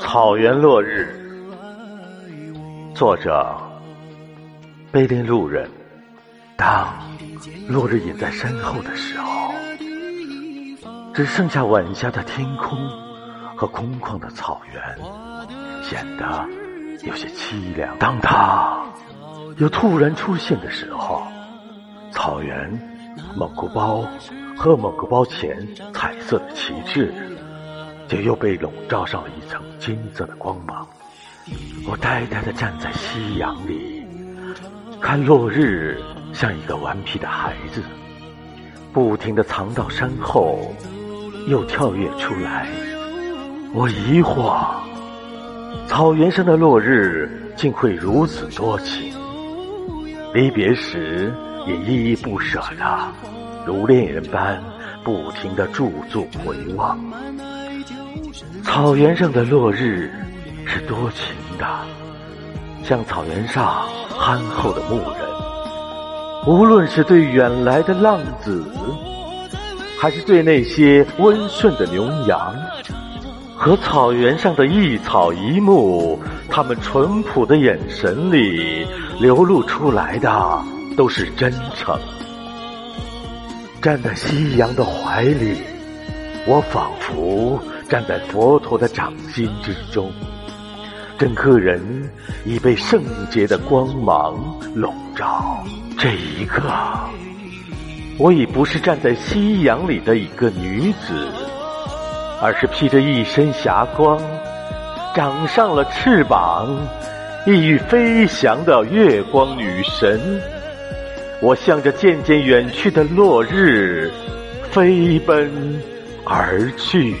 草原落日，作者：碑林路人。当落日隐在身后的时候，只剩下晚霞的天空和空旷的草原，显得有些凄凉。当它又突然出现的时候，草原、蒙古包和蒙古包前彩色的旗帜。就又被笼罩上了一层金色的光芒。我呆呆地站在夕阳里，看落日像一个顽皮的孩子，不停地藏到山后，又跳跃出来。我疑惑，草原上的落日竟会如此多情，离别时也依依不舍的，如恋人般不停地驻足回望。草原上的落日是多情的，像草原上憨厚的牧人。无论是对远来的浪子，还是对那些温顺的牛羊，和草原上的一草一木，他们淳朴的眼神里流露出来的都是真诚。站在夕阳的怀里，我仿佛。站在佛陀的掌心之中，整个人已被圣洁的光芒笼罩。这一刻，我已不是站在夕阳里的一个女子，而是披着一身霞光、长上了翅膀、意欲飞翔的月光女神。我向着渐渐远去的落日飞奔而去。